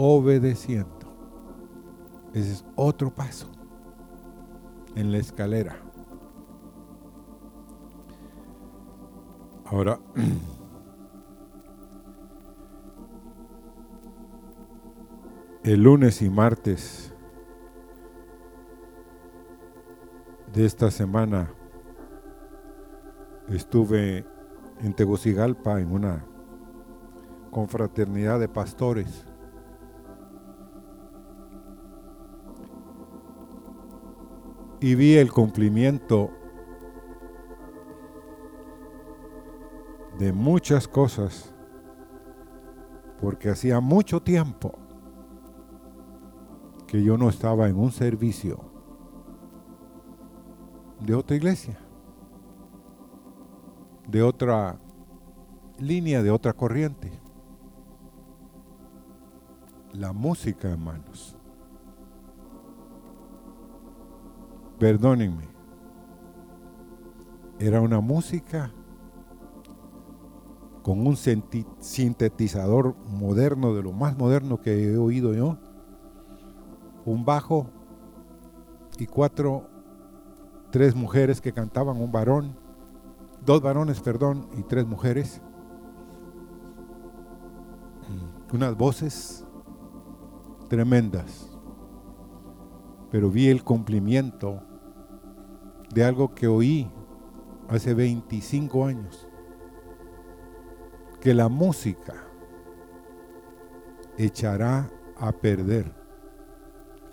obedeciendo. Ese es otro paso en la escalera. Ahora, el lunes y martes de esta semana estuve en Tegucigalpa en una confraternidad de pastores. Y vi el cumplimiento de muchas cosas, porque hacía mucho tiempo que yo no estaba en un servicio de otra iglesia, de otra línea, de otra corriente. La música, hermanos. Perdónenme. Era una música con un sintetizador moderno, de lo más moderno que he oído yo, un bajo y cuatro, tres mujeres que cantaban, un varón, dos varones, perdón, y tres mujeres, unas voces tremendas, pero vi el cumplimiento de algo que oí hace 25 años que la música echará a perder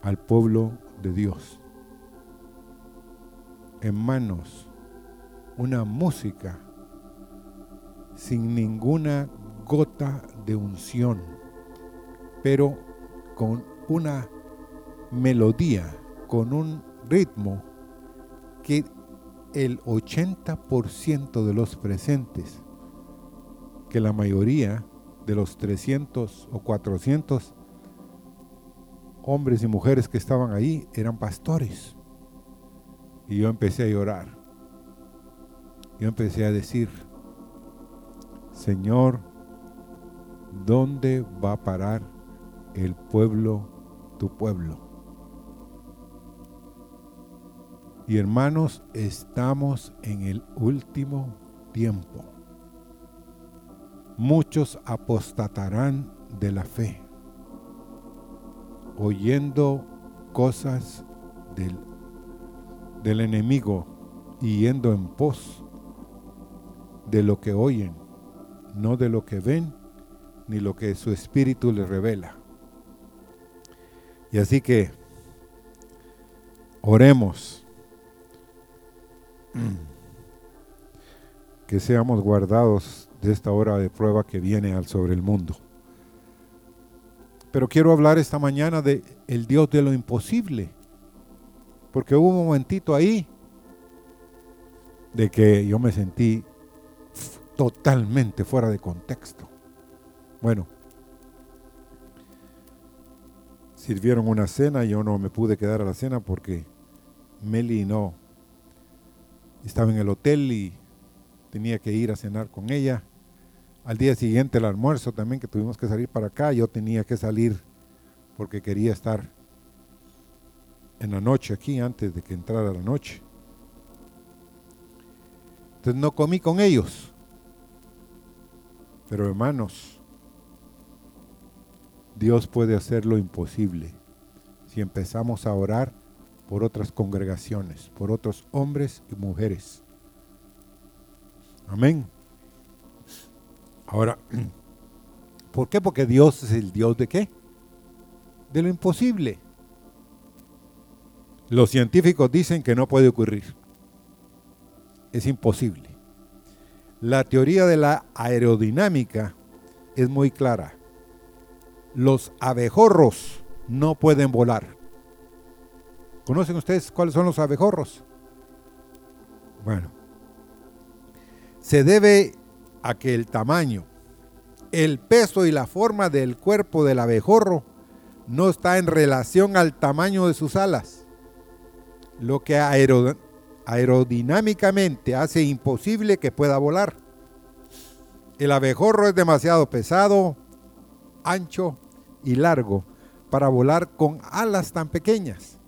al pueblo de Dios. En manos una música sin ninguna gota de unción, pero con una melodía, con un ritmo que el 80% de los presentes que la mayoría de los 300 o 400 hombres y mujeres que estaban ahí eran pastores. Y yo empecé a llorar. Yo empecé a decir, Señor, ¿dónde va a parar el pueblo, tu pueblo? Y hermanos, estamos en el último tiempo muchos apostatarán de la fe, oyendo cosas del, del enemigo y yendo en pos de lo que oyen, no de lo que ven, ni lo que su espíritu les revela. Y así que oremos que seamos guardados de esta hora de prueba que viene al sobre el mundo. Pero quiero hablar esta mañana de el Dios de lo imposible. Porque hubo un momentito ahí de que yo me sentí totalmente fuera de contexto. Bueno, sirvieron una cena, yo no me pude quedar a la cena porque Meli no estaba en el hotel y tenía que ir a cenar con ella. Al día siguiente el almuerzo también que tuvimos que salir para acá, yo tenía que salir porque quería estar en la noche aquí antes de que entrara la noche. Entonces no comí con ellos. Pero hermanos, Dios puede hacer lo imposible si empezamos a orar por otras congregaciones, por otros hombres y mujeres. Amén. Ahora, ¿por qué? Porque Dios es el Dios de qué? De lo imposible. Los científicos dicen que no puede ocurrir. Es imposible. La teoría de la aerodinámica es muy clara. Los abejorros no pueden volar. ¿Conocen ustedes cuáles son los abejorros? Bueno, se debe a que el tamaño, el peso y la forma del cuerpo del abejorro no está en relación al tamaño de sus alas, lo que aerodinámicamente hace imposible que pueda volar. El abejorro es demasiado pesado, ancho y largo para volar con alas tan pequeñas.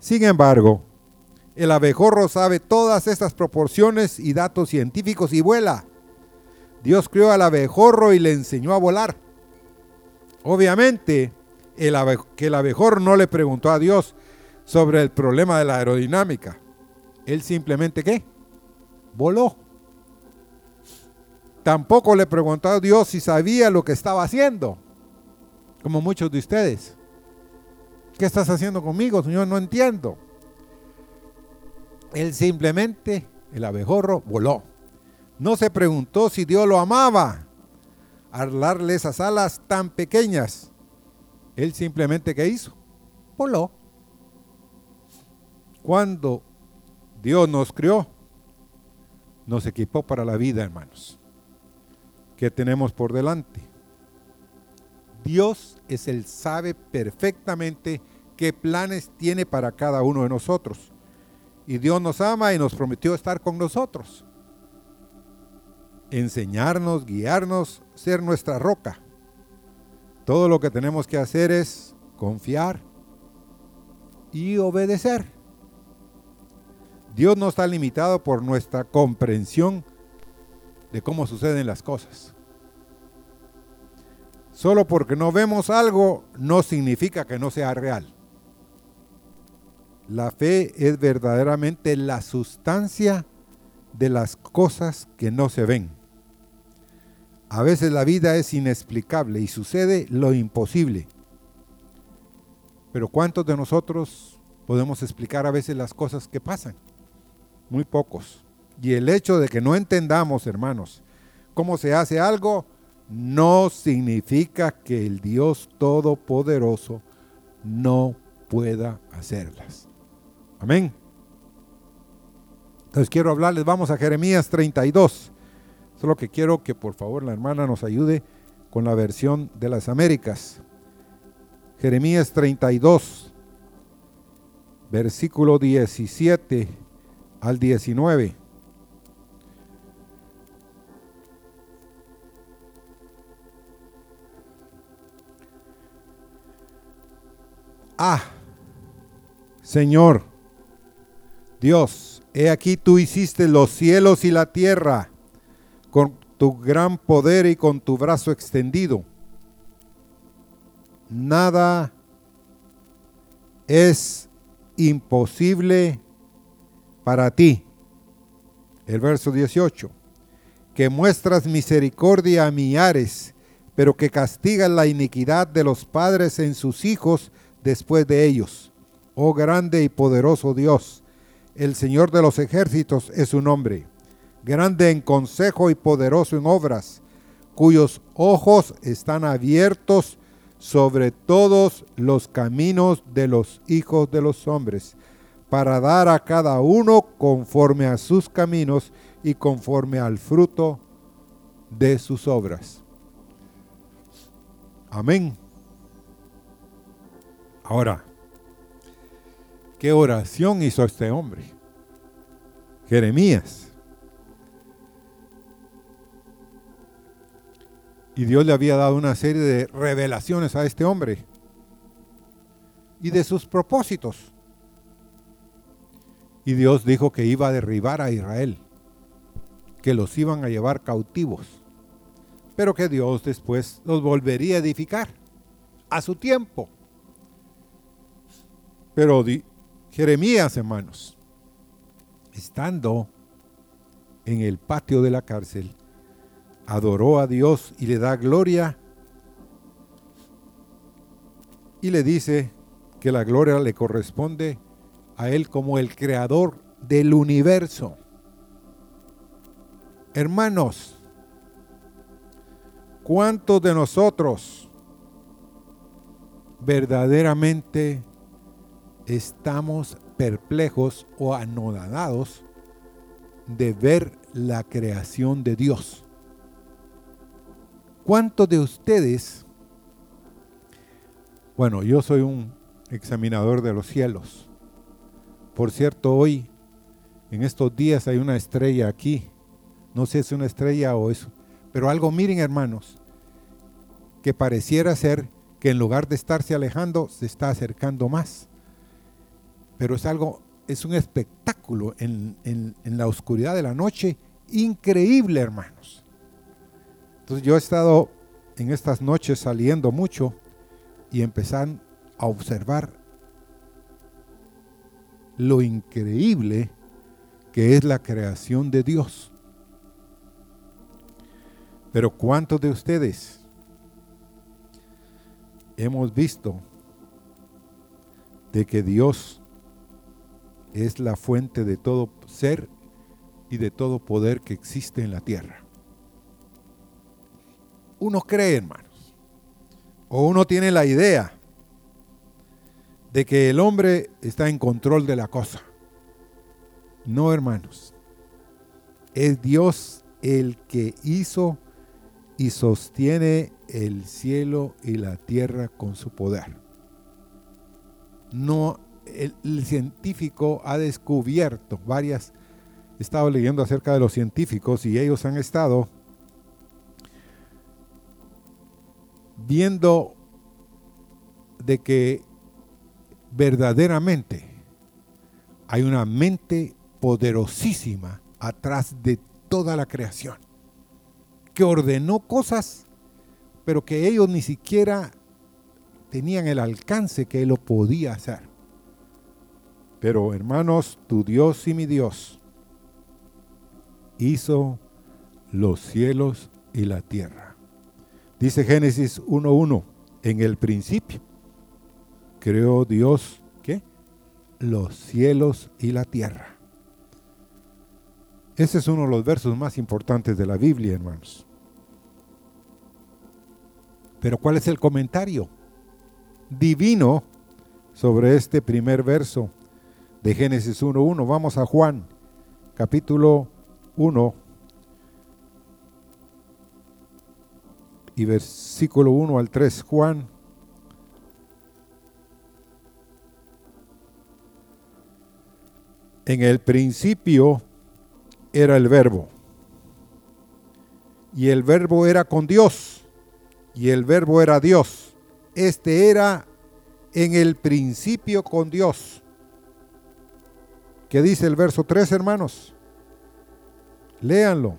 Sin embargo, el abejorro sabe todas estas proporciones y datos científicos y vuela. Dios crió al abejorro y le enseñó a volar. Obviamente, el que el abejorro no le preguntó a Dios sobre el problema de la aerodinámica. Él simplemente, ¿qué? Voló. Tampoco le preguntó a Dios si sabía lo que estaba haciendo, como muchos de ustedes. ¿Qué estás haciendo conmigo, Señor? No entiendo. Él simplemente, el abejorro, voló. No se preguntó si Dios lo amaba al darle esas alas tan pequeñas. Él simplemente, ¿qué hizo? Voló. Cuando Dios nos crió, nos equipó para la vida, hermanos, que tenemos por delante. Dios es el sabe perfectamente qué planes tiene para cada uno de nosotros. Y Dios nos ama y nos prometió estar con nosotros. Enseñarnos, guiarnos, ser nuestra roca. Todo lo que tenemos que hacer es confiar y obedecer. Dios no está limitado por nuestra comprensión de cómo suceden las cosas. Solo porque no vemos algo no significa que no sea real. La fe es verdaderamente la sustancia de las cosas que no se ven. A veces la vida es inexplicable y sucede lo imposible. Pero ¿cuántos de nosotros podemos explicar a veces las cosas que pasan? Muy pocos. Y el hecho de que no entendamos, hermanos, cómo se hace algo, no significa que el Dios Todopoderoso no pueda hacerlas. Amén. Entonces quiero hablarles, vamos a Jeremías 32. Solo que quiero que por favor la hermana nos ayude con la versión de las Américas. Jeremías 32, versículo 17 al 19. Ah, Señor, Dios, he aquí tú hiciste los cielos y la tierra con tu gran poder y con tu brazo extendido. Nada es imposible para ti. El verso 18. Que muestras misericordia a millares, pero que castigas la iniquidad de los padres en sus hijos después de ellos. Oh grande y poderoso Dios, el Señor de los ejércitos es su nombre, grande en consejo y poderoso en obras, cuyos ojos están abiertos sobre todos los caminos de los hijos de los hombres, para dar a cada uno conforme a sus caminos y conforme al fruto de sus obras. Amén. Ahora, ¿Qué oración hizo este hombre? Jeremías. Y Dios le había dado una serie de revelaciones a este hombre y de sus propósitos. Y Dios dijo que iba a derribar a Israel, que los iban a llevar cautivos, pero que Dios después los volvería a edificar a su tiempo. Pero Jeremías, hermanos, estando en el patio de la cárcel, adoró a Dios y le da gloria y le dice que la gloria le corresponde a Él como el creador del universo. Hermanos, ¿cuántos de nosotros verdaderamente estamos perplejos o anodadados de ver la creación de Dios. ¿Cuántos de ustedes, bueno, yo soy un examinador de los cielos. Por cierto, hoy, en estos días hay una estrella aquí. No sé si es una estrella o eso. Pero algo, miren hermanos, que pareciera ser que en lugar de estarse alejando, se está acercando más. Pero es algo, es un espectáculo en, la oscuridad de la noche increíble, hermanos. Entonces yo he estado en estas noches saliendo mucho y empezar a observar lo increíble que es la creación de Dios. Pero ¿cuántos de ustedes hemos visto de que Dios es la fuente de todo ser y de todo poder que existe en la tierra? Uno cree, hermanos, o uno tiene la idea de que el hombre está en control de la cosa. No, hermanos. Es Dios el que hizo y sostiene el cielo y la tierra con su poder. No, el, científico ha descubierto varias, he estado leyendo acerca de los científicos y ellos han estado viendo de que verdaderamente hay una mente poderosísima atrás de toda la creación, que ordenó cosas, pero que ellos ni siquiera tenían el alcance que Él lo podía hacer. Pero hermanos, tu Dios y mi Dios hizo los cielos y la tierra. Dice Génesis 1.1, en el principio creó Dios, ¿qué? Los cielos y la tierra. Ese es uno de los versos más importantes de la Biblia, hermanos. Pero ¿cuál es el comentario divino sobre este primer verso de Génesis 1.1? Vamos a Juan, capítulo 1 y versículo 1 al 3. Juan En el principio era el verbo. Y el verbo era con Dios. Y el verbo era Dios. Este era en el principio con Dios. ¿Qué dice el verso 3, hermanos? Léanlo.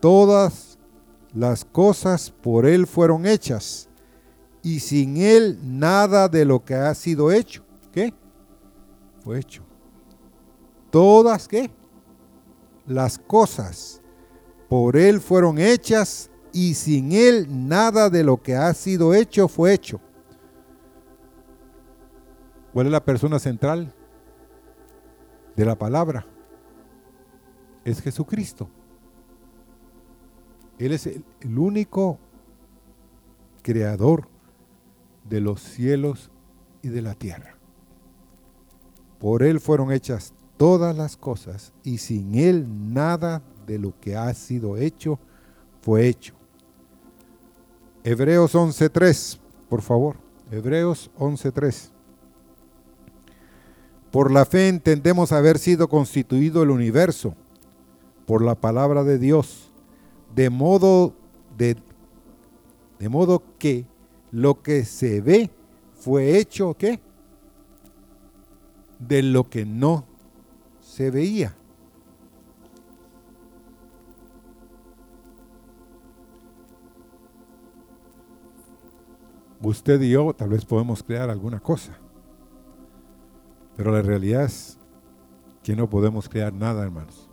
Todas las cosas por Él fueron hechas. Y sin Él nada de lo que ha sido hecho. ¿Qué? Fue hecho. Todas, ¿qué? las cosas por Él fueron hechas y sin Él nada de lo que ha sido hecho fue hecho. ¿Cuál es la persona central de la palabra? Es Jesucristo. Él es el, el único creador de los cielos y de la tierra. Por Él fueron hechas todas las cosas y sin Él nada de lo que ha sido hecho fue hecho. Hebreos 11.3, por favor. Hebreos 11.3. Por la fe entendemos haber sido constituido el universo por la palabra de Dios, de modo, de, de modo que lo que se ve fue hecho, ¿qué? De lo que no se veía. Usted y yo tal vez podemos crear alguna cosa, pero la realidad es que no podemos crear nada, hermanos.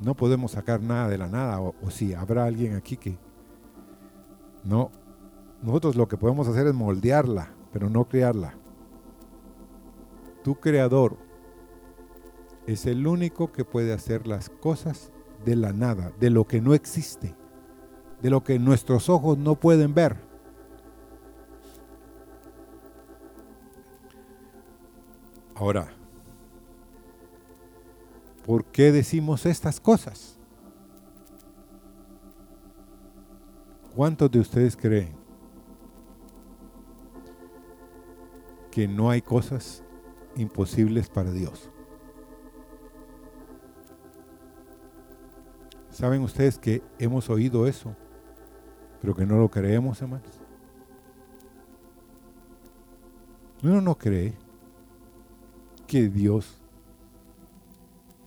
No podemos sacar nada de la nada, o, si habrá alguien aquí que no. Nosotros lo que podemos hacer es moldearla, pero no crearla. Tu creador es el único que puede hacer las cosas de la nada, de lo que no existe, de lo que nuestros ojos no pueden ver. Ahora, ¿por qué decimos estas cosas? ¿Cuántos de ustedes creen que no hay cosas imposibles para Dios? ¿Saben ustedes que hemos oído eso, pero que no lo creemos, hermanos? Uno no cree que Dios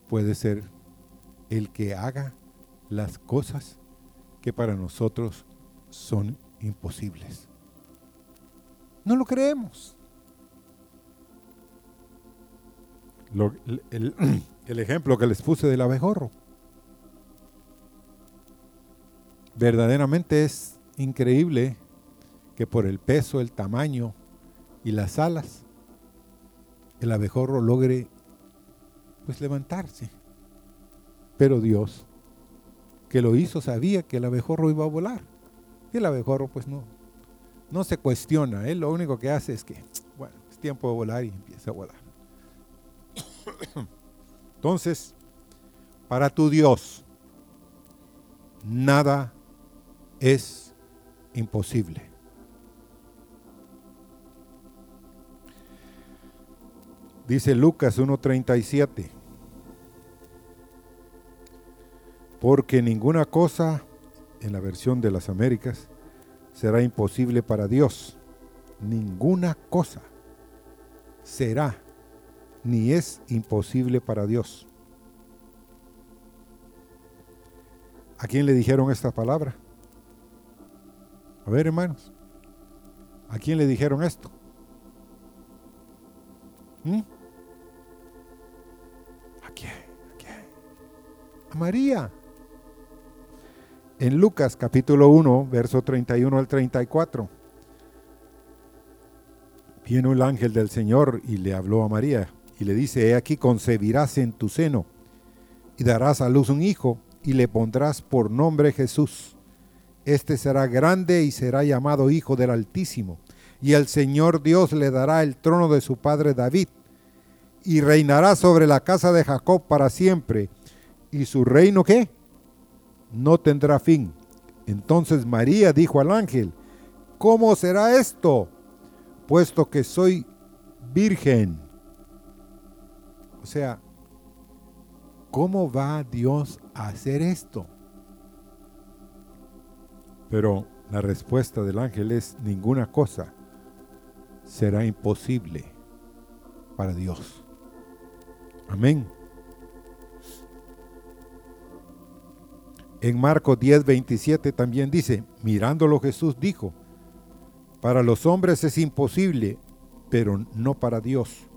puede ser el que haga las cosas que para nosotros son imposibles. No lo creemos. el, el ejemplo que les puse del abejorro. Verdaderamente es increíble que por el peso, el tamaño y las alas, el abejorro logre pues levantarse. Pero Dios, que lo hizo, sabía que el abejorro iba a volar. Y el abejorro pues no, no se cuestiona. Él lo único que hace es que, bueno, es tiempo de volar y empieza a volar. Entonces, para tu Dios, nada es imposible. Dice Lucas 1.37, porque ninguna cosa, en la versión de las Américas, será imposible para Dios. Ninguna cosa será ni es imposible para Dios. ¿A quién le dijeron esta palabra? A ver, hermanos, ¿a quién le dijeron esto? ¿A quién? ¿A quién? A María. En Lucas capítulo 1, verso 31 al 34. Viene el ángel del Señor y le habló a María y le dice, he aquí concebirás en tu seno y darás a luz un hijo y le pondrás por nombre Jesús. Este será grande y será llamado Hijo del Altísimo. Y el Señor Dios le dará el trono de su padre David y reinará sobre la casa de Jacob para siempre. ¿Y su reino qué? No tendrá fin. Entonces María dijo al ángel, ¿cómo será esto? Puesto que soy virgen. O sea, ¿cómo va Dios a hacer esto? Pero la respuesta del ángel es ninguna cosa será imposible para Dios. Amén. En Marcos 10, 27 también dice, mirándolo Jesús dijo, para los hombres es imposible, pero no para Dios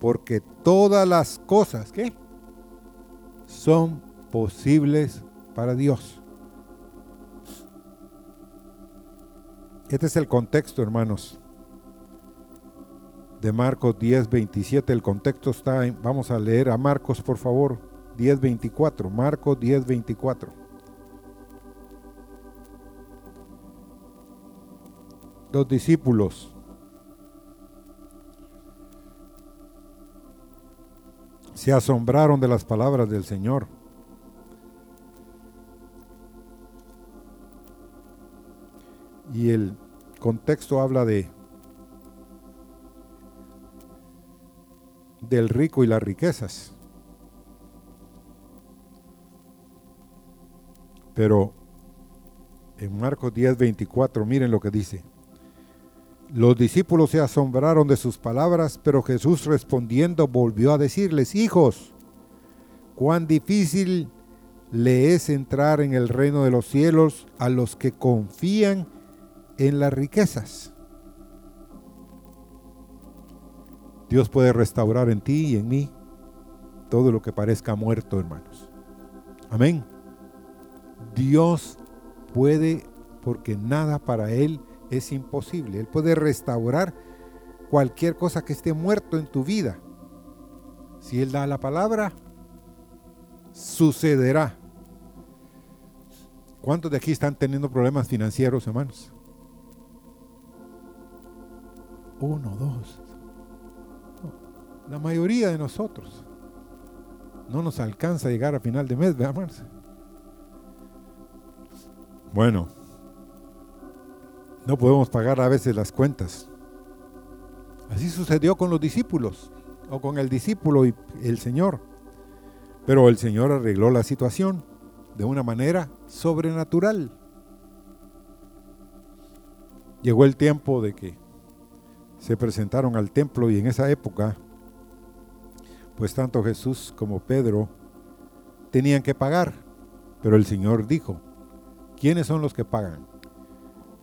porque todas las cosas, ¿qué? Son posibles para Dios. Este es el contexto, hermanos, de Marcos 10, 27. El contexto está en, vamos a leer a Marcos, por favor, 10, 24. Marcos 10, 24. Los discípulos se asombraron de las palabras del Señor. Y el contexto habla de del rico y las riquezas. Pero en Marcos 10, 24, miren lo que dice. Los discípulos se asombraron de sus palabras, pero Jesús respondiendo volvió a decirles, hijos, cuán difícil le es entrar en el reino de los cielos a los que confían en las riquezas. Dios puede restaurar en ti y en mí todo lo que parezca muerto, hermanos. Amén. Dios puede, porque nada para Él es imposible. Él puede restaurar cualquier cosa que esté muerto en tu vida. Si Él da la palabra, sucederá. ¿Cuántos de aquí están teniendo problemas financieros, hermanos? Uno, dos. La mayoría de nosotros no nos alcanza a llegar a final de mes, hermanos. Bueno, no podemos pagar a veces las cuentas. Así sucedió con los discípulos, o con el discípulo y el Señor. Pero el Señor arregló la situación de una manera sobrenatural. Llegó el tiempo de que se presentaron al templo y en esa época, pues tanto Jesús como Pedro tenían que pagar. Pero el Señor dijo, ¿quiénes son los que pagan?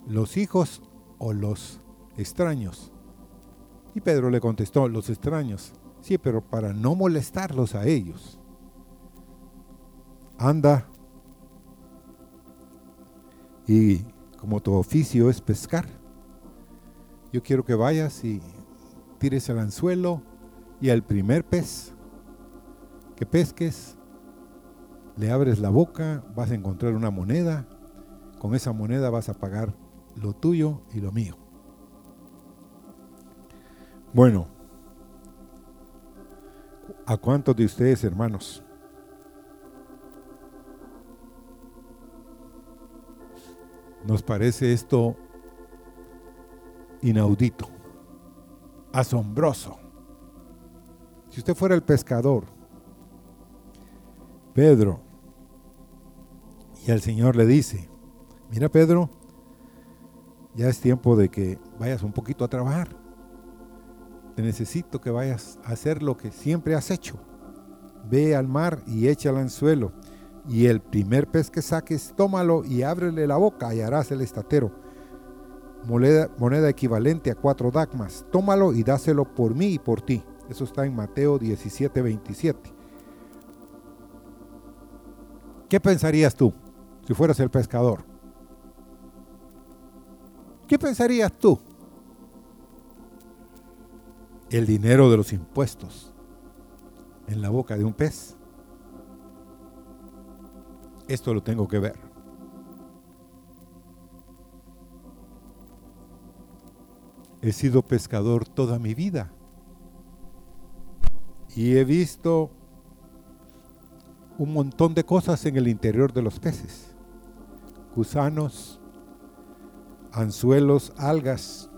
¿Los hijos o los extraños? Y Pedro le contestó, los extraños. Sí, pero para no molestarlos a ellos. Anda y como tu oficio es pescar, yo quiero que vayas y tires el anzuelo y al primer pez que pesques, le abres la boca, vas a encontrar una moneda, con esa moneda vas a pagar lo tuyo y lo mío. Bueno, ¿a cuántos de ustedes, hermanos, nos parece esto inaudito, asombroso? Si usted fuera el pescador, Pedro, y el Señor le dice, mira Pedro, ya es tiempo de que vayas un poquito a trabajar. Te necesito que vayas a hacer lo que siempre has hecho. Ve al mar y echa el anzuelo. Y el primer pez que saques, tómalo y ábrele la boca y harás el estatero. Moneda, moneda equivalente a cuatro dacmas. Tómalo y dáselo por mí y por ti. Eso está en Mateo 17, 27. ¿Qué pensarías tú si fueras el pescador? ¿Qué pensarías tú? El dinero de los impuestos en la boca de un pez. Esto lo tengo que ver. He sido pescador toda mi vida y he visto un montón de cosas en el interior de los peces. Gusanos, anzuelos, algas,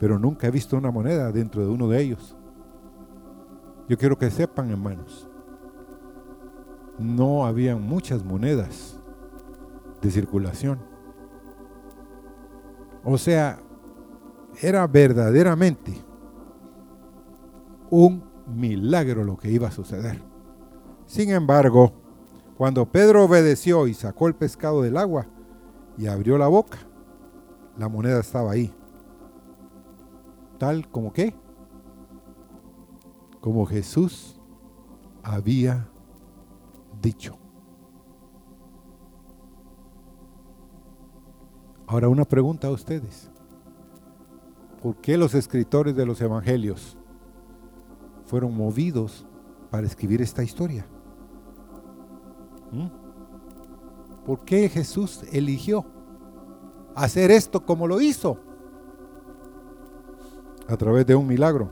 pero nunca he visto una moneda dentro de uno de ellos. Yo quiero que sepan, hermanos, no habían muchas monedas de circulación. O sea, era verdaderamente un milagro lo que iba a suceder. Sin embargo, cuando Pedro obedeció y sacó el pescado del agua y abrió la boca, la moneda estaba ahí. Tal como que, como Jesús había dicho. Ahora una pregunta a ustedes. ¿Por qué los escritores de los evangelios fueron movidos para escribir esta historia? ¿Mm? ¿Por qué Jesús eligió hacer esto como lo hizo? A través de un milagro.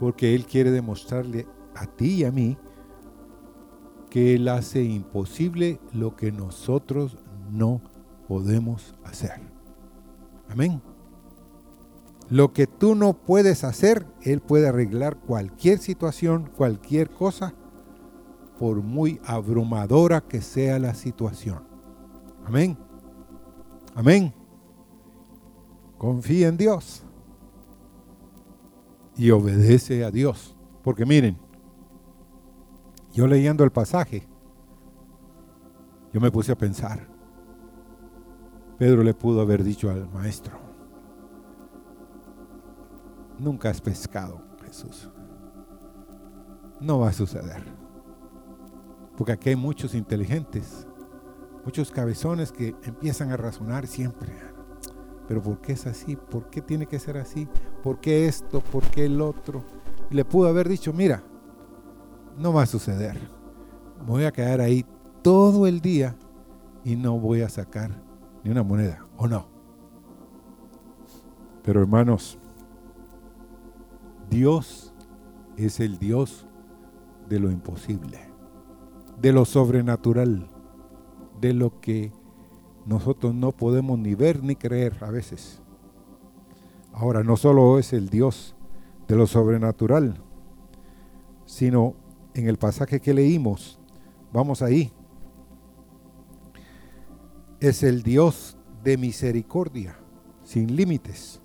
Porque Él quiere demostrarle a ti y a mí que Él hace imposible lo que nosotros no podemos hacer. Amén. Lo que tú no puedes hacer, Él puede arreglar cualquier situación, cualquier cosa, por muy abrumadora que sea la situación. Amén. Amén. Confía en Dios y obedece a Dios. Porque miren, yo leyendo el pasaje, yo me puse a pensar. Pedro le pudo haber dicho al maestro, nunca has pescado, Jesús. No va a suceder. Porque aquí hay muchos inteligentes, muchos cabezones que empiezan a razonar siempre. Pero ¿por qué es así? ¿Por qué tiene que ser así? ¿Por qué esto? ¿Por qué el otro? Y le pudo haber dicho, mira, no va a suceder. Voy a quedar ahí todo el día y no voy a sacar ni una moneda, ¿o no? Pero hermanos, Dios es el Dios de lo imposible, de lo sobrenatural, de lo que nosotros no podemos ni ver ni creer a veces. Ahora, no solo es el Dios de lo sobrenatural, sino en el pasaje que leímos, vamos ahí, es el Dios de misericordia, sin límites.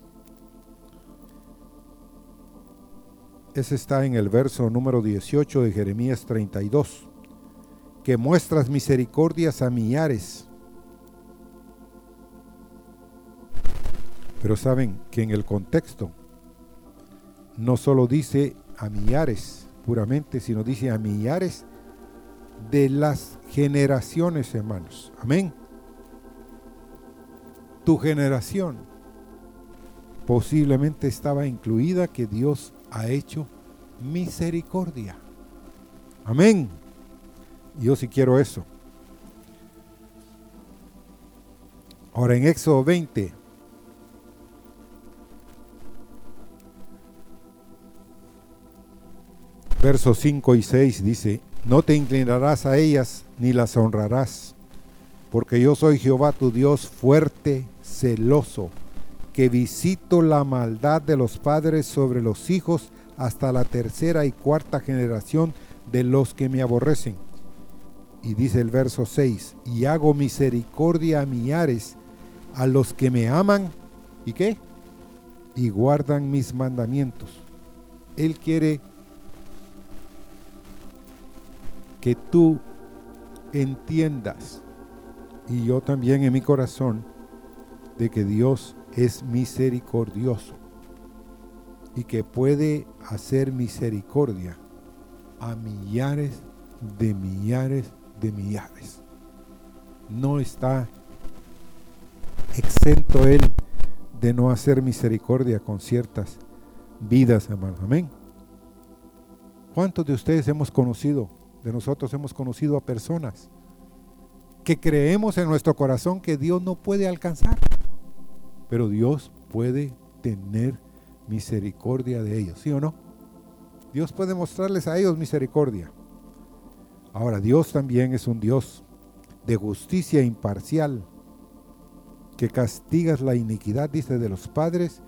Ese está en el verso número 18 de Jeremías 32, que muestras misericordias a millares. Pero saben que en el contexto no solo dice a millares puramente, sino dice a millares de las generaciones, hermanos. Amén. Tu generación posiblemente estaba incluida que Dios ha hecho misericordia. Amén. Yo sí quiero eso. Ahora en Éxodo 20, versos 5 y 6 dice, no te inclinarás a ellas ni las honrarás, porque yo soy Jehová tu Dios fuerte, celoso, que visito la maldad de los padres sobre los hijos hasta la tercera y cuarta generación de los que me aborrecen. Y dice el verso 6, y hago misericordia a millares, a los que me aman, ¿y qué? Y guardan mis mandamientos. Él quiere que tú entiendas, y yo también en mi corazón, de que Dios es misericordioso y que puede hacer misericordia a millares de millares de millares. No está exento Él de no hacer misericordia con ciertas vidas, hermano. Amén. ¿Cuántos de ustedes hemos conocido, de nosotros hemos conocido a personas que creemos en nuestro corazón que Dios no puede alcanzar? Pero Dios puede tener misericordia de ellos, ¿sí o no? Dios puede mostrarles a ellos misericordia. Ahora, Dios también es un Dios de justicia imparcial, que castigas la iniquidad, dice, de los padres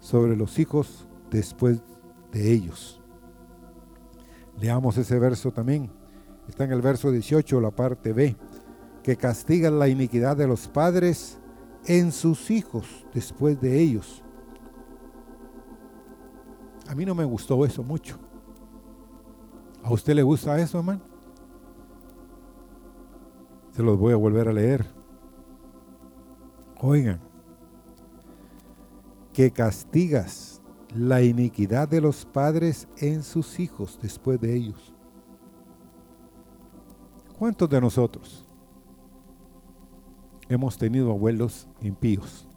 sobre los hijos después de ellos. Leamos ese verso también. Está en el verso 18, la parte B, que castigas la iniquidad de los padres en sus hijos después de ellos. A mí no me gustó eso mucho. ¿A usted le gusta eso, hermano? Se los voy a volver a leer. Oigan, que castigas la iniquidad de los padres en sus hijos después de ellos. ¿Cuántos de nosotros hemos tenido abuelos impíos?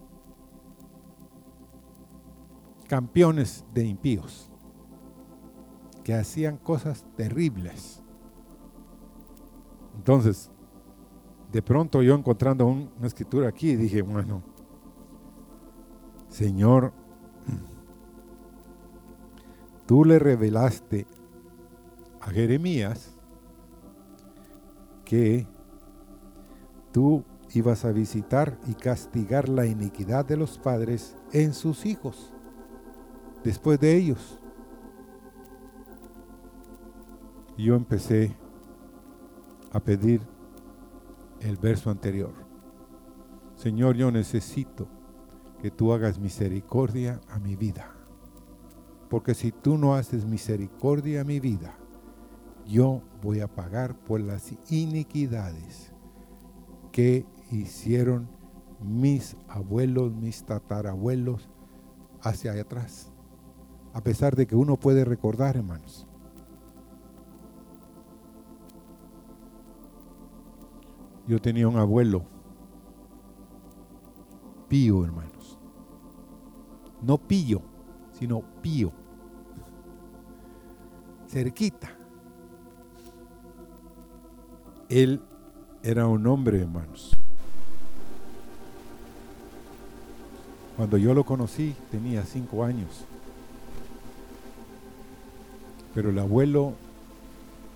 Campeones de impíos que hacían cosas terribles. Entonces, de pronto yo encontrando una escritura aquí dije, bueno, Señor, tú le revelaste a Jeremías que tú ibas a visitar y castigar la iniquidad de los padres en sus hijos, después de ellos. yo empecé a pedir el verso anterior. Señor, yo necesito que tú hagas misericordia a mi vida. Porque si tú no haces misericordia a mi vida, yo voy a pagar por las iniquidades que hicieron mis abuelos, mis tatarabuelos hacia atrás. A pesar de que uno puede recordar, hermanos, Yo tenía un abuelo, pío, hermanos. No pillo, sino pío. Cerquita. Él era un hombre, hermanos. Cuando yo lo conocí tenía cinco años. Pero el abuelo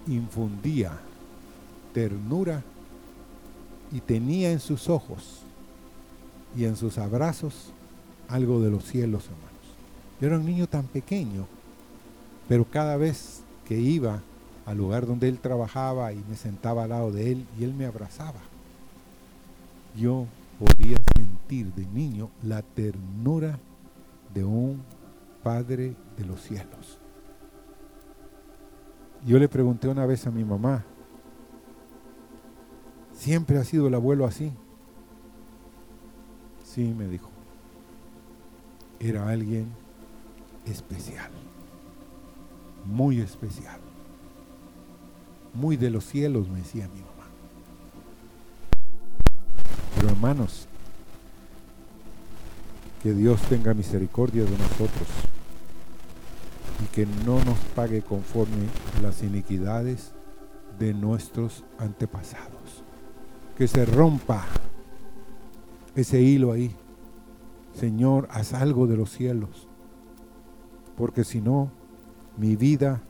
infundía ternura y tenía en sus ojos y en sus abrazos algo de los cielos, hermanos. Yo era un niño tan pequeño, pero cada vez que iba al lugar donde él trabajaba y me sentaba al lado de él y él me abrazaba, yo podía sentir de niño la ternura de un Padre de los cielos. Yo le pregunté una vez a mi mamá, ¿siempre ha sido el abuelo así? Sí, me dijo. Era alguien especial, muy especial, muy de los cielos, me decía mi mamá. Hermanos, que Dios tenga misericordia de nosotros y que no nos pague conforme las iniquidades de nuestros antepasados. Que se rompa ese hilo ahí. Señor, haz algo de los cielos. Porque si no, mi vida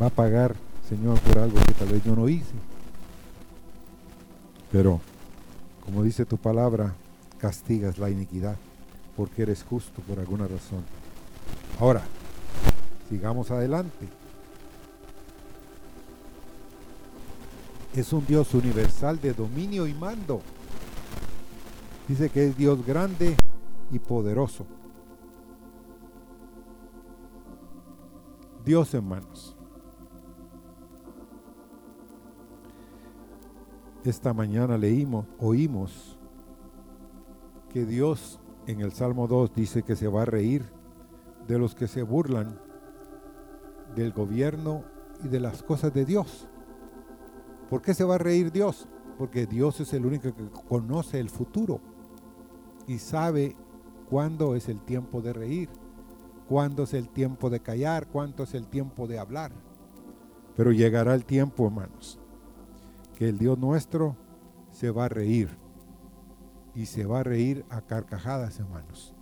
va a pagar, Señor, por algo que tal vez yo no hice. Pero, como dice tu palabra, castigas la iniquidad porque eres justo por alguna razón. Ahora, sigamos adelante. Es un Dios universal de dominio y mando. Dice que es Dios grande y poderoso. Dios hermanos. Esta mañana leímos, oímos que Dios en el Salmo 2 dice que se va a reír de los que se burlan del gobierno y de las cosas de Dios. ¿Por qué se va a reír Dios? Porque Dios es el único que conoce el futuro y sabe cuándo es el tiempo de reír, cuándo es el tiempo de callar, cuándo es el tiempo de hablar. Pero llegará el tiempo, hermanos, que el Dios nuestro se va a reír y se va a reír a carcajadas, hermanos,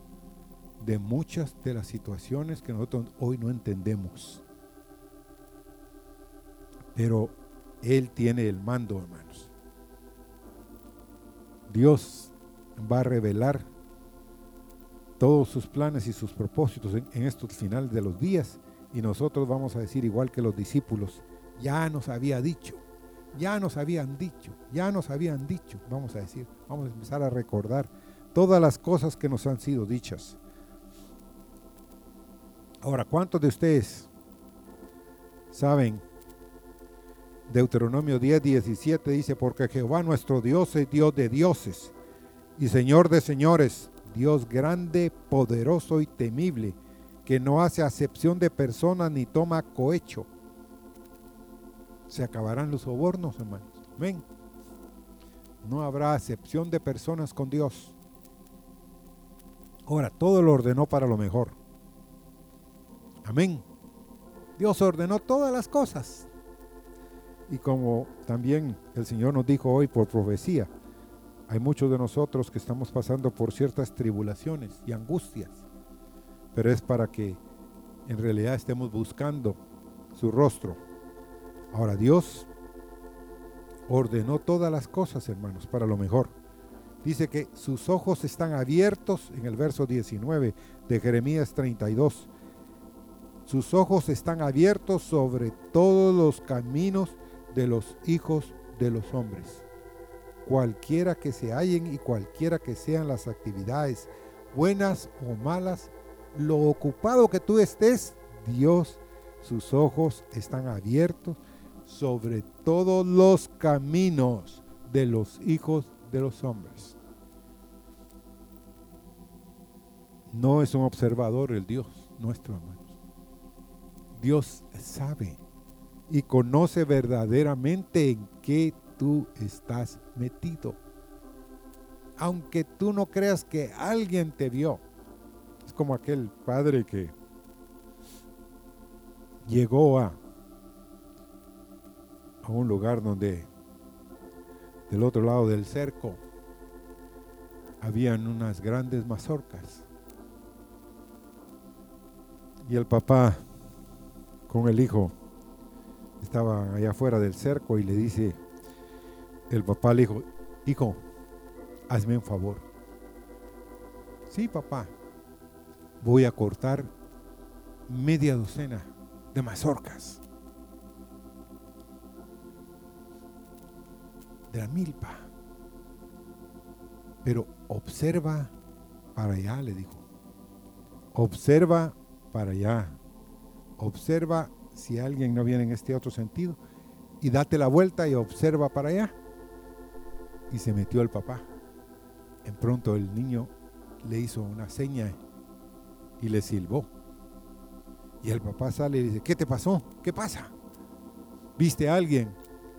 de muchas de las situaciones que nosotros hoy no entendemos. Pero Él tiene el mando, hermanos. Dios va a revelar todos sus planes y sus propósitos en, en estos finales de los días y nosotros vamos a decir igual que los discípulos, ya nos había dicho ya nos habían dicho, ya nos habían dicho, vamos a decir, vamos a empezar a recordar todas las cosas que nos han sido dichas. Ahora, ¿cuántos de ustedes saben? Deuteronomio 10, 17 dice, porque Jehová nuestro Dios es Dios de dioses y Señor de señores, Dios grande, poderoso y temible, que no hace acepción de personas ni toma cohecho se acabarán los sobornos, hermanos. Amén. No habrá acepción de personas con Dios. Ahora, todo lo ordenó para lo mejor. Amén. Dios ordenó todas las cosas. Y como también el Señor nos dijo hoy por profecía, hay muchos de nosotros que estamos pasando por ciertas tribulaciones y angustias, pero es para que en realidad estemos buscando su rostro Ahora Dios ordenó todas las cosas, hermanos, para lo mejor. Dice que sus ojos están abiertos en el verso 19 de Jeremías 32. Sus ojos están abiertos sobre todos los caminos de los hijos de los hombres. Cualquiera que se hallen y cualquiera que sean las actividades, buenas o malas, lo ocupado que tú estés, Dios, sus ojos están abiertos sobre todos los caminos de los hijos de los hombres. No es un observador el Dios nuestro, hermanos. Dios sabe y conoce verdaderamente en qué tú estás metido. Aunque tú no creas que alguien te vio. Es como aquel padre que llegó a a un lugar donde del otro lado del cerco habían unas grandes mazorcas. Y el papá con el hijo estaba allá afuera del cerco y le dice, el papá le dijo, hijo, hazme un favor. Sí, papá, voy a cortar media docena de mazorcas. De la milpa. Pero observa para allá, le dijo. Observa para allá. Observa si alguien no viene en este otro sentido, y date la vuelta y observa para allá. Y se metió el papá. En pronto el niño le hizo una seña y le silbó. Y el papá sale y dice, ¿qué te pasó? ¿Qué pasa? ¿Viste a alguien?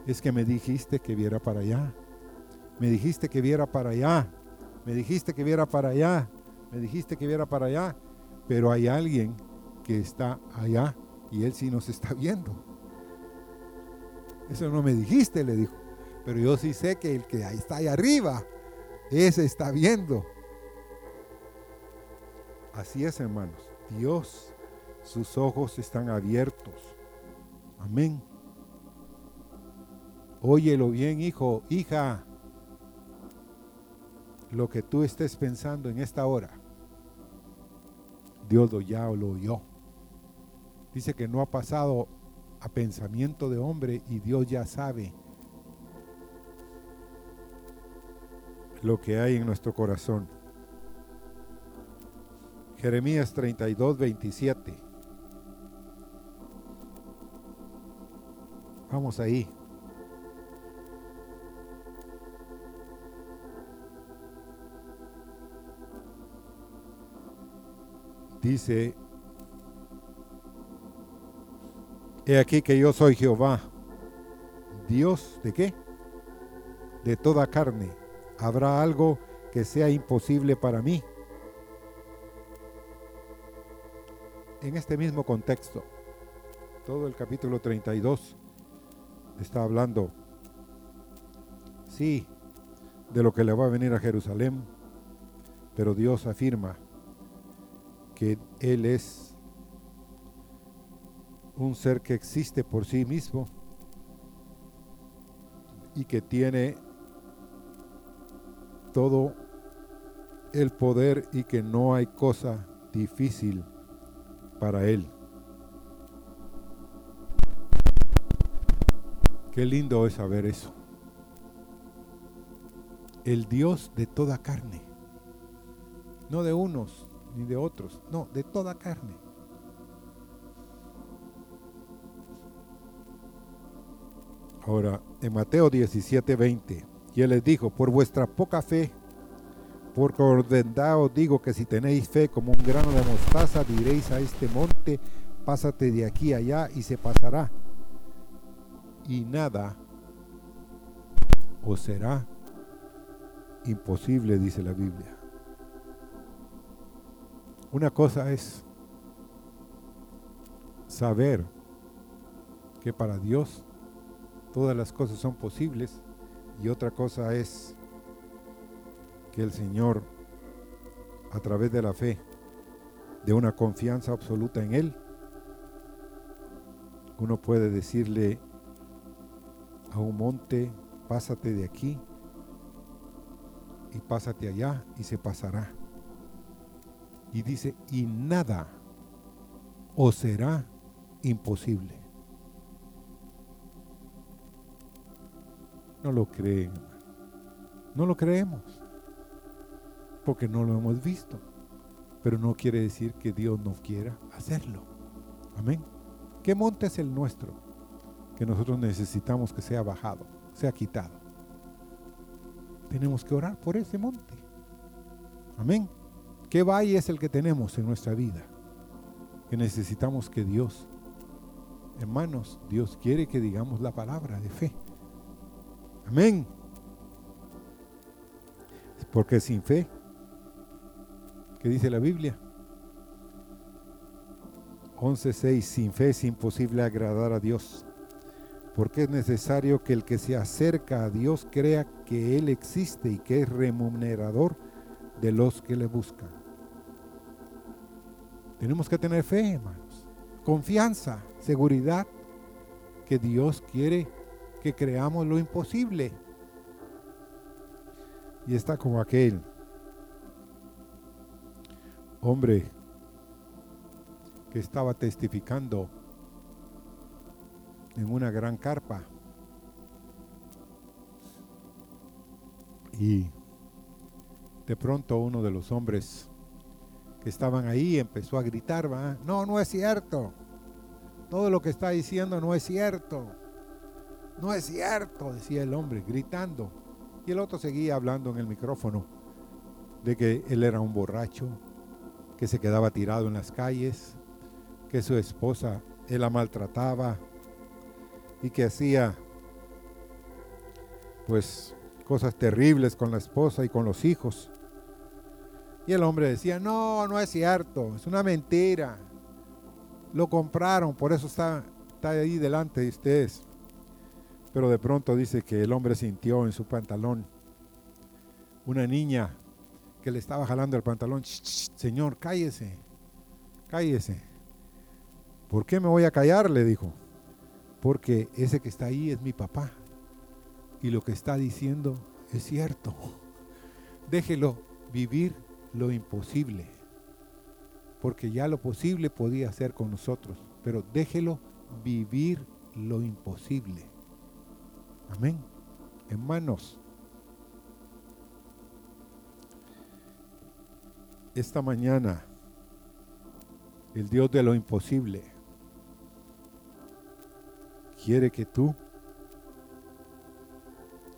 Es que me dijiste que viera para allá. Me dijiste que viera para allá. Me dijiste que viera para allá. Me dijiste que viera para allá. Pero hay alguien que está allá y él sí nos está viendo. Eso no me dijiste, le dijo. Pero yo sí sé que el que ahí está ahí arriba, ese está viendo. Así es, hermanos. Dios, sus ojos están abiertos. Amén. Óyelo bien, hijo, hija. Lo que tú estés pensando en esta hora, Dios lo ya lo oyó. Dice que no ha pasado a pensamiento de hombre y Dios ya sabe lo que hay en nuestro corazón. Jeremías 32, 27. Vamos ahí. Dice, he aquí que yo soy Jehová, Dios de qué? De toda carne. ¿Habrá algo que sea imposible para mí? en este mismo contexto, todo el capítulo 32 está hablando, sí, de lo que le va a venir a Jerusalén, pero Dios afirma que Él es un ser que existe por sí mismo y que tiene todo el poder y que no hay cosa difícil para Él. Qué lindo es saber eso. El Dios de toda carne. No de unos ni de otros, no, de toda carne. Ahora, en Mateo 17, 20, y él les dijo, por vuestra poca fe, porque ordenado digo que si tenéis fe como un grano de mostaza, diréis a este monte, pásate de aquí allá y se pasará. Y nada os será imposible, dice la Biblia. Una cosa es saber que para Dios todas las cosas son posibles y otra cosa es que el Señor, a través de la fe, de una confianza absoluta en Él, uno puede decirle a un monte, pásate de aquí y pásate allá y se pasará. Y dice, y nada os será imposible. No lo creen. No lo creemos porque no lo hemos visto. Pero no quiere decir que Dios no quiera hacerlo. Amén. ¿Qué monte es el nuestro? Que nosotros necesitamos que sea bajado, sea quitado. Tenemos que orar por ese monte. Amén. ¿Qué valle es el que tenemos en nuestra vida? Que necesitamos que Dios, hermanos, Dios quiere que digamos la palabra de fe. Amén. Porque sin fe ¿Qué dice la Biblia? 11.6. Sin fe es imposible agradar a Dios, porque es necesario que el que se acerca a Dios crea que Él existe y que es remunerador de los que le buscan. Tenemos que tener fe, hermanos. Confianza, seguridad, que Dios quiere que creamos lo imposible. Y está como aquel hombre que estaba testificando en una gran carpa. Y de pronto uno de los hombres que estaban ahí empezó a gritar, no, no es cierto, todo lo que está diciendo no es cierto. No es cierto, decía el hombre, gritando. Y el otro seguía hablando en el micrófono de que él era un borracho, que se quedaba tirado en las calles, que su esposa él la maltrataba y que hacía pues cosas terribles con la esposa y con los hijos. Y el hombre decía, no, no es cierto, es una mentira. Lo compraron, por eso está, ahí delante de ustedes. Pero de pronto dice que el hombre sintió en su pantalón una niña que le estaba jalando el pantalón. señor, cállese, cállese. ¿Por qué me voy a callar? Le dijo. Porque ese que está ahí es mi papá. Y lo que está diciendo es cierto. Déjelo vivir lo imposible. Porque ya lo posible podía hacer con nosotros. Pero déjelo vivir lo imposible. Amén. Hermanos, esta mañana el Dios de lo imposible quiere que tú,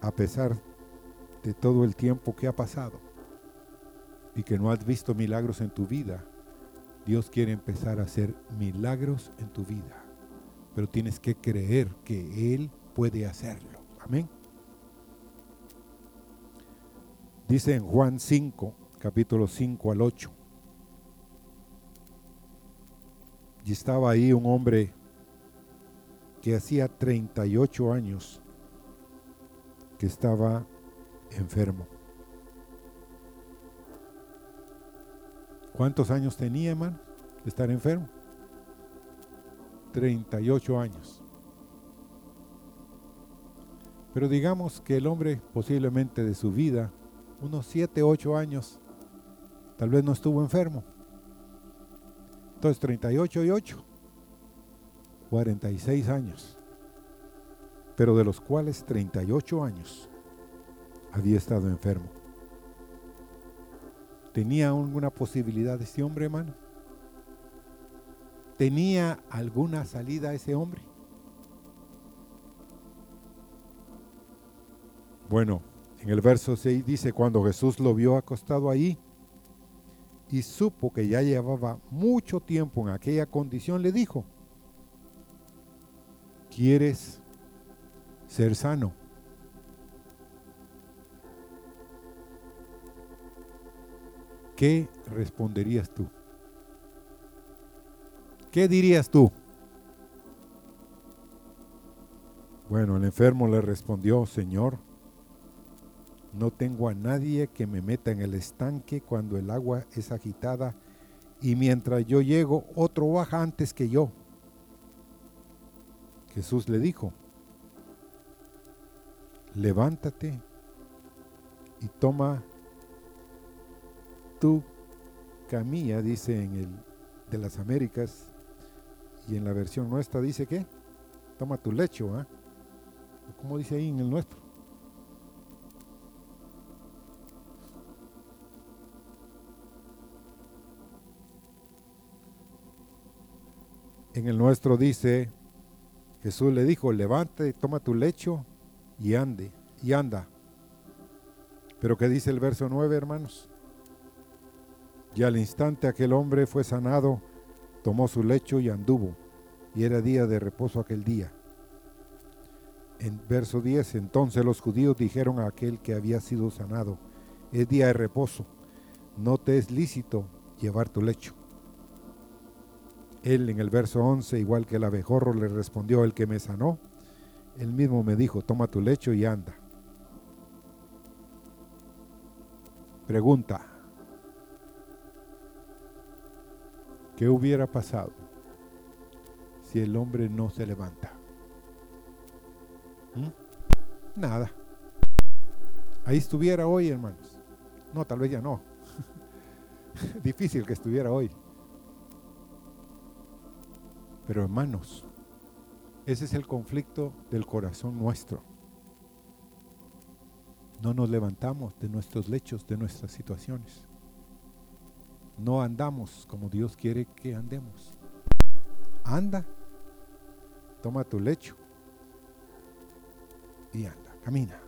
a pesar de todo el tiempo que ha pasado y que no has visto milagros en tu vida, Dios quiere empezar a hacer milagros en tu vida. Pero tienes que creer que Él puede hacerlo. Amén. Dice en Juan 5, capítulo 5 al 8. Y estaba ahí un hombre que hacía 38 años que estaba enfermo. ¿Cuántos años tenía, hermano, de estar enfermo? 38 años. Pero digamos que el hombre posiblemente de su vida, unos 7, 8 años, tal vez no estuvo enfermo. Entonces 38 y 8, 46 años. Pero de los cuales 38 años había estado enfermo. ¿Tenía alguna posibilidad este hombre, hermano? ¿Tenía alguna salida ese hombre? Bueno, en el verso 6 dice, cuando Jesús lo vio acostado ahí y supo que ya llevaba mucho tiempo en aquella condición, le dijo, ¿quieres ser sano? ¿Qué responderías tú? ¿Qué dirías tú? Bueno, el enfermo le respondió, Señor, no tengo a nadie que me meta en el estanque cuando el agua es agitada y mientras yo llego otro baja antes que yo. Jesús le dijo, levántate y toma tu camilla, dice en el de las Américas, y en la versión nuestra dice que, toma tu lecho, ¿ah? ¿Cómo dice ahí en el nuestro? En el nuestro dice, Jesús le dijo, levante, toma tu lecho y ande, y anda. Pero ¿qué dice el verso 9, hermanos? Y al instante aquel hombre fue sanado, tomó su lecho y anduvo, y era día de reposo aquel día. En verso 10, entonces los judíos dijeron a aquel que había sido sanado, es día de reposo, no te es lícito llevar tu lecho. Él en el verso 11, igual que el abejorro, le respondió, el que me sanó, él mismo me dijo, toma tu lecho y anda. Pregunta, ¿qué hubiera pasado si el hombre no se levanta? ¿Mm? Nada. Ahí estuviera hoy, hermanos. No, tal vez ya no. Difícil que estuviera hoy. Pero hermanos, ese es el conflicto del corazón nuestro. No nos levantamos de nuestros lechos, de nuestras situaciones. No andamos como Dios quiere que andemos. Anda toma tu lecho y anda, camina.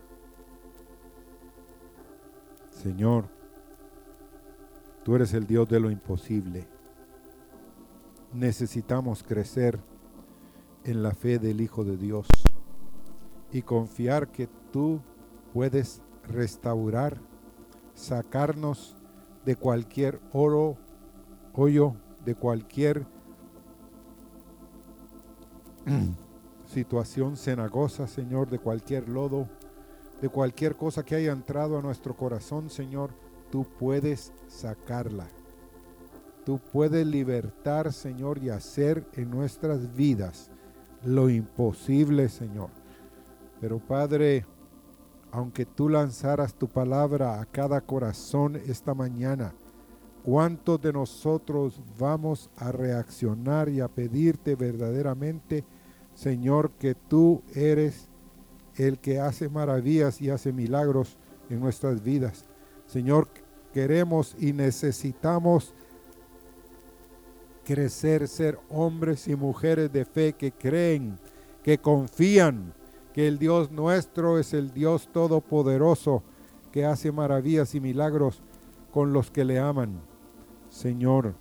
Señor, tú eres el Dios de lo imposible. Necesitamos crecer en la fe del Hijo de Dios y confiar que tú puedes restaurar, sacarnos de cualquier oro, hoyo, de cualquier situación cenagosa, Señor, de cualquier lodo, de cualquier cosa que haya entrado a nuestro corazón, Señor, tú puedes sacarla. Tú puedes libertar, Señor, y hacer en nuestras vidas lo imposible, Señor. Pero Padre, aunque tú lanzaras tu palabra a cada corazón esta mañana, ¿cuántos de nosotros vamos a reaccionar y a pedirte verdaderamente, Señor, que tú eres el que hace maravillas y hace milagros en nuestras vidas? Señor, queremos y necesitamos crecer, ser hombres y mujeres de fe que creen, que confían que el Dios nuestro es el Dios todopoderoso que hace maravillas y milagros con los que le aman. Señor,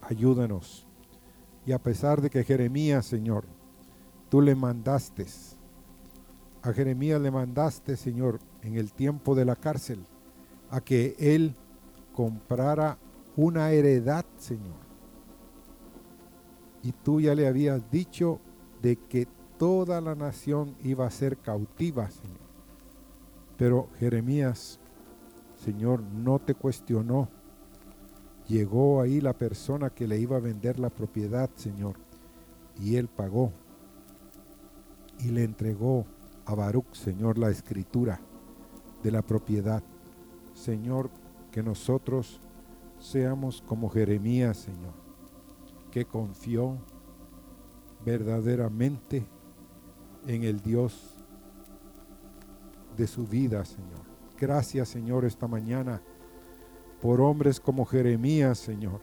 ayúdanos. Y a pesar de que Jeremías, Señor, tú le mandaste, a Jeremías le mandaste, Señor, en el tiempo de la cárcel, a que él comprara una heredad, Señor y tú ya le habías dicho de que toda la nación iba a ser cautiva, Señor. Pero Jeremías, Señor, no te cuestionó. Llegó ahí la persona que le iba a vender la propiedad, Señor, y él pagó y le entregó a Baruch, Señor, la escritura de la propiedad. Señor, que nosotros seamos como Jeremías, Señor que confió verdaderamente en el Dios de su vida, Señor. Gracias, Señor, esta mañana por hombres como Jeremías, Señor,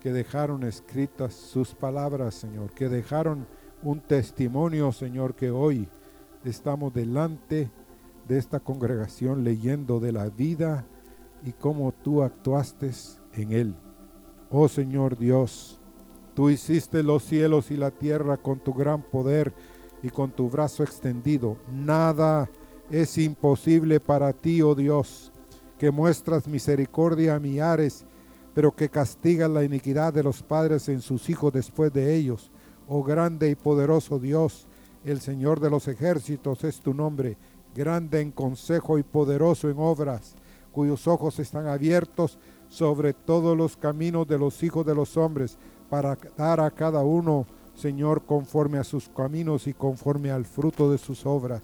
que dejaron escritas sus palabras, Señor, que dejaron un testimonio, Señor, que hoy estamos delante de esta congregación leyendo de la vida y cómo tú actuaste en él. Oh Señor Dios, Tú hiciste los cielos y la tierra con tu gran poder y con tu brazo extendido. Nada es imposible para ti, oh Dios, que muestras misericordia a millares, pero que castigas la iniquidad de los padres en sus hijos después de ellos. Oh grande y poderoso Dios, el Señor de los ejércitos es tu nombre, grande en consejo y poderoso en obras, cuyos ojos están abiertos sobre todos los caminos de los hijos de los hombres para dar a cada uno, Señor, conforme a sus caminos y conforme al fruto de sus obras.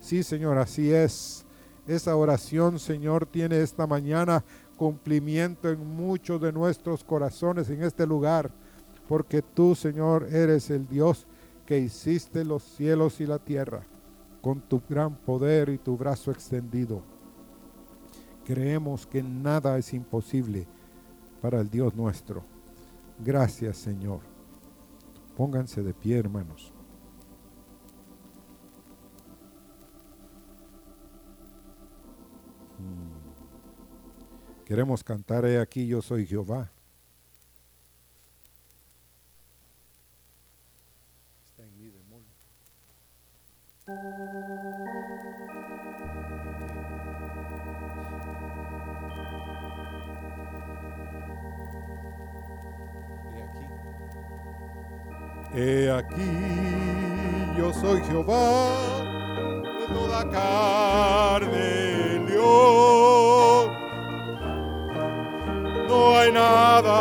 Sí, Señor, así es. Esa oración, Señor, tiene esta mañana cumplimiento en muchos de nuestros corazones en este lugar, porque tú, Señor, eres el Dios que hiciste los cielos y la tierra con tu gran poder y tu brazo extendido. Creemos que nada es imposible para el Dios nuestro. Gracias, Señor. Pónganse de pie, hermanos. Mm. Queremos cantar He aquí yo soy Jehová. Está en. He aquí yo soy Jehová de toda carne león. No hay nada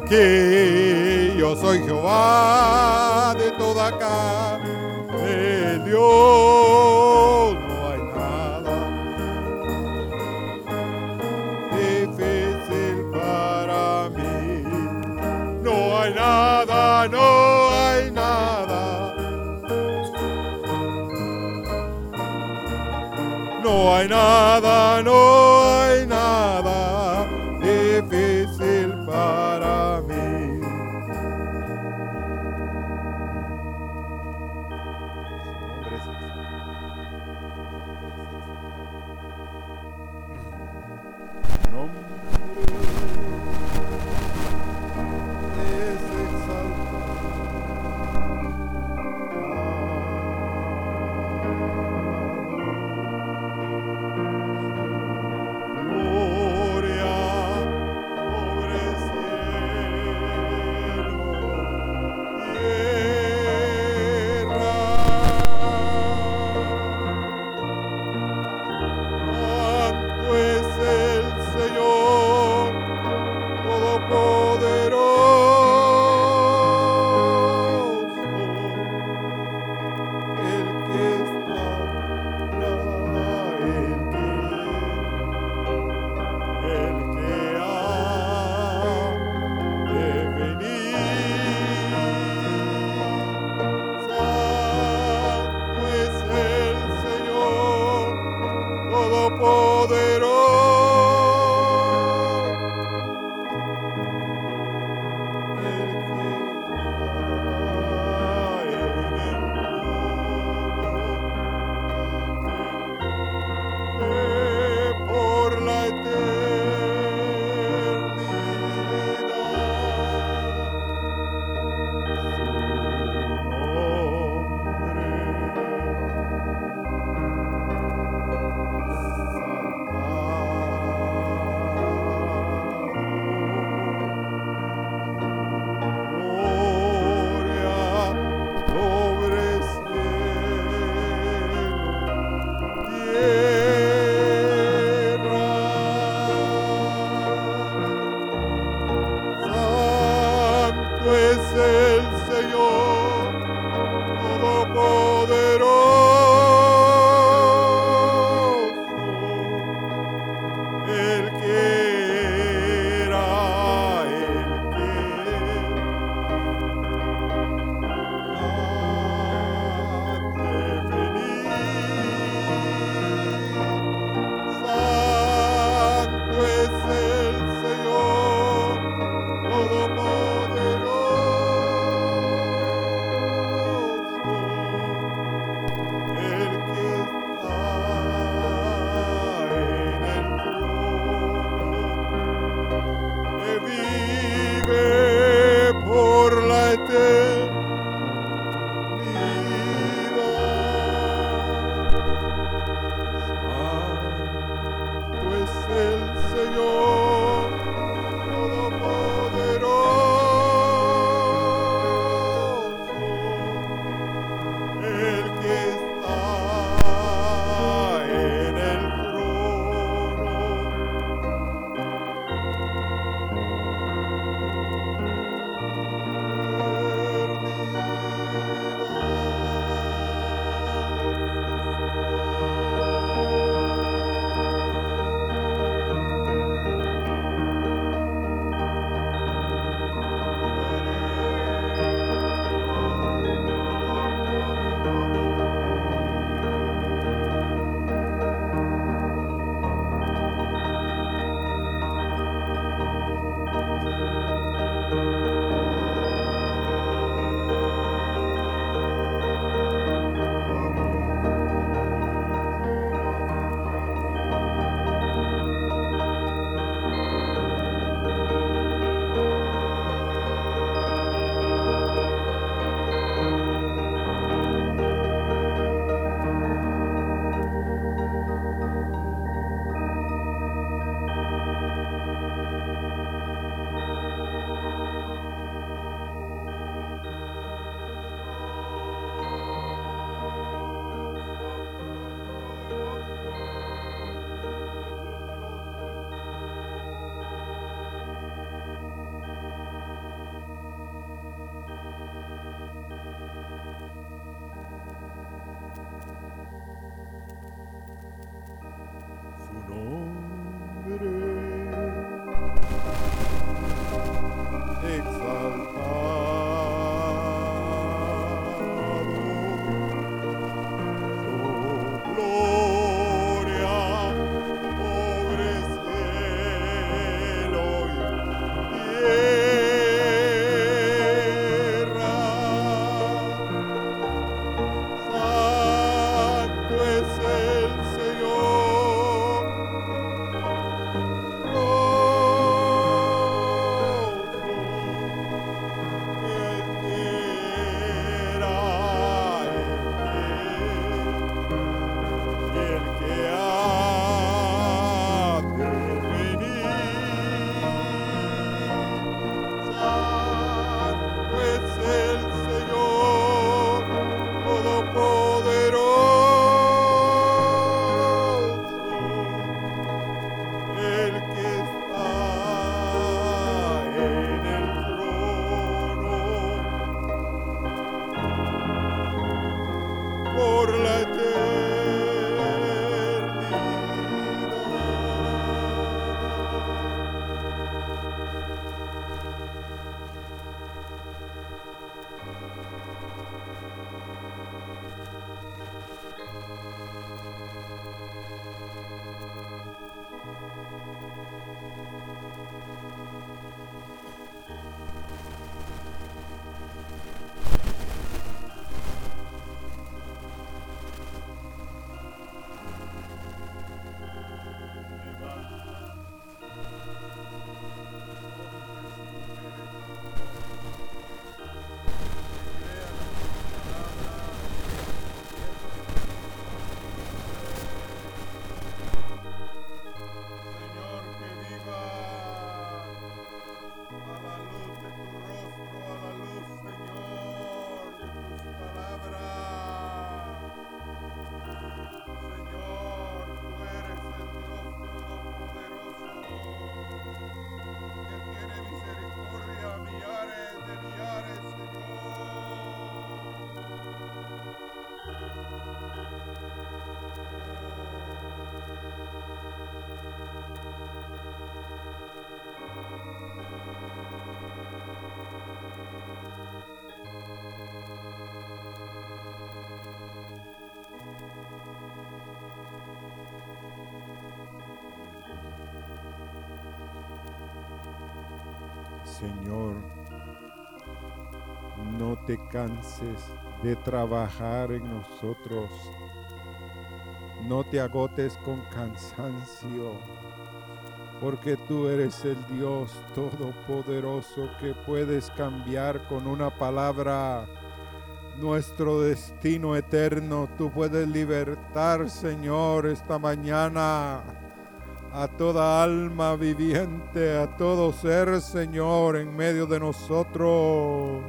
aquí. Yo soy Jehová de toda acá, de Dios no hay nada. Difícil para mí, no hay nada, no hay nada, no hay nada, no. Señor, no te canses de trabajar en nosotros. No te agotes con cansancio, porque tú eres el Dios todopoderoso que puedes cambiar con una palabra nuestro destino eterno. Tú puedes libertar, Señor, esta mañana a toda alma viviente, a todo ser, Señor, en medio de nosotros.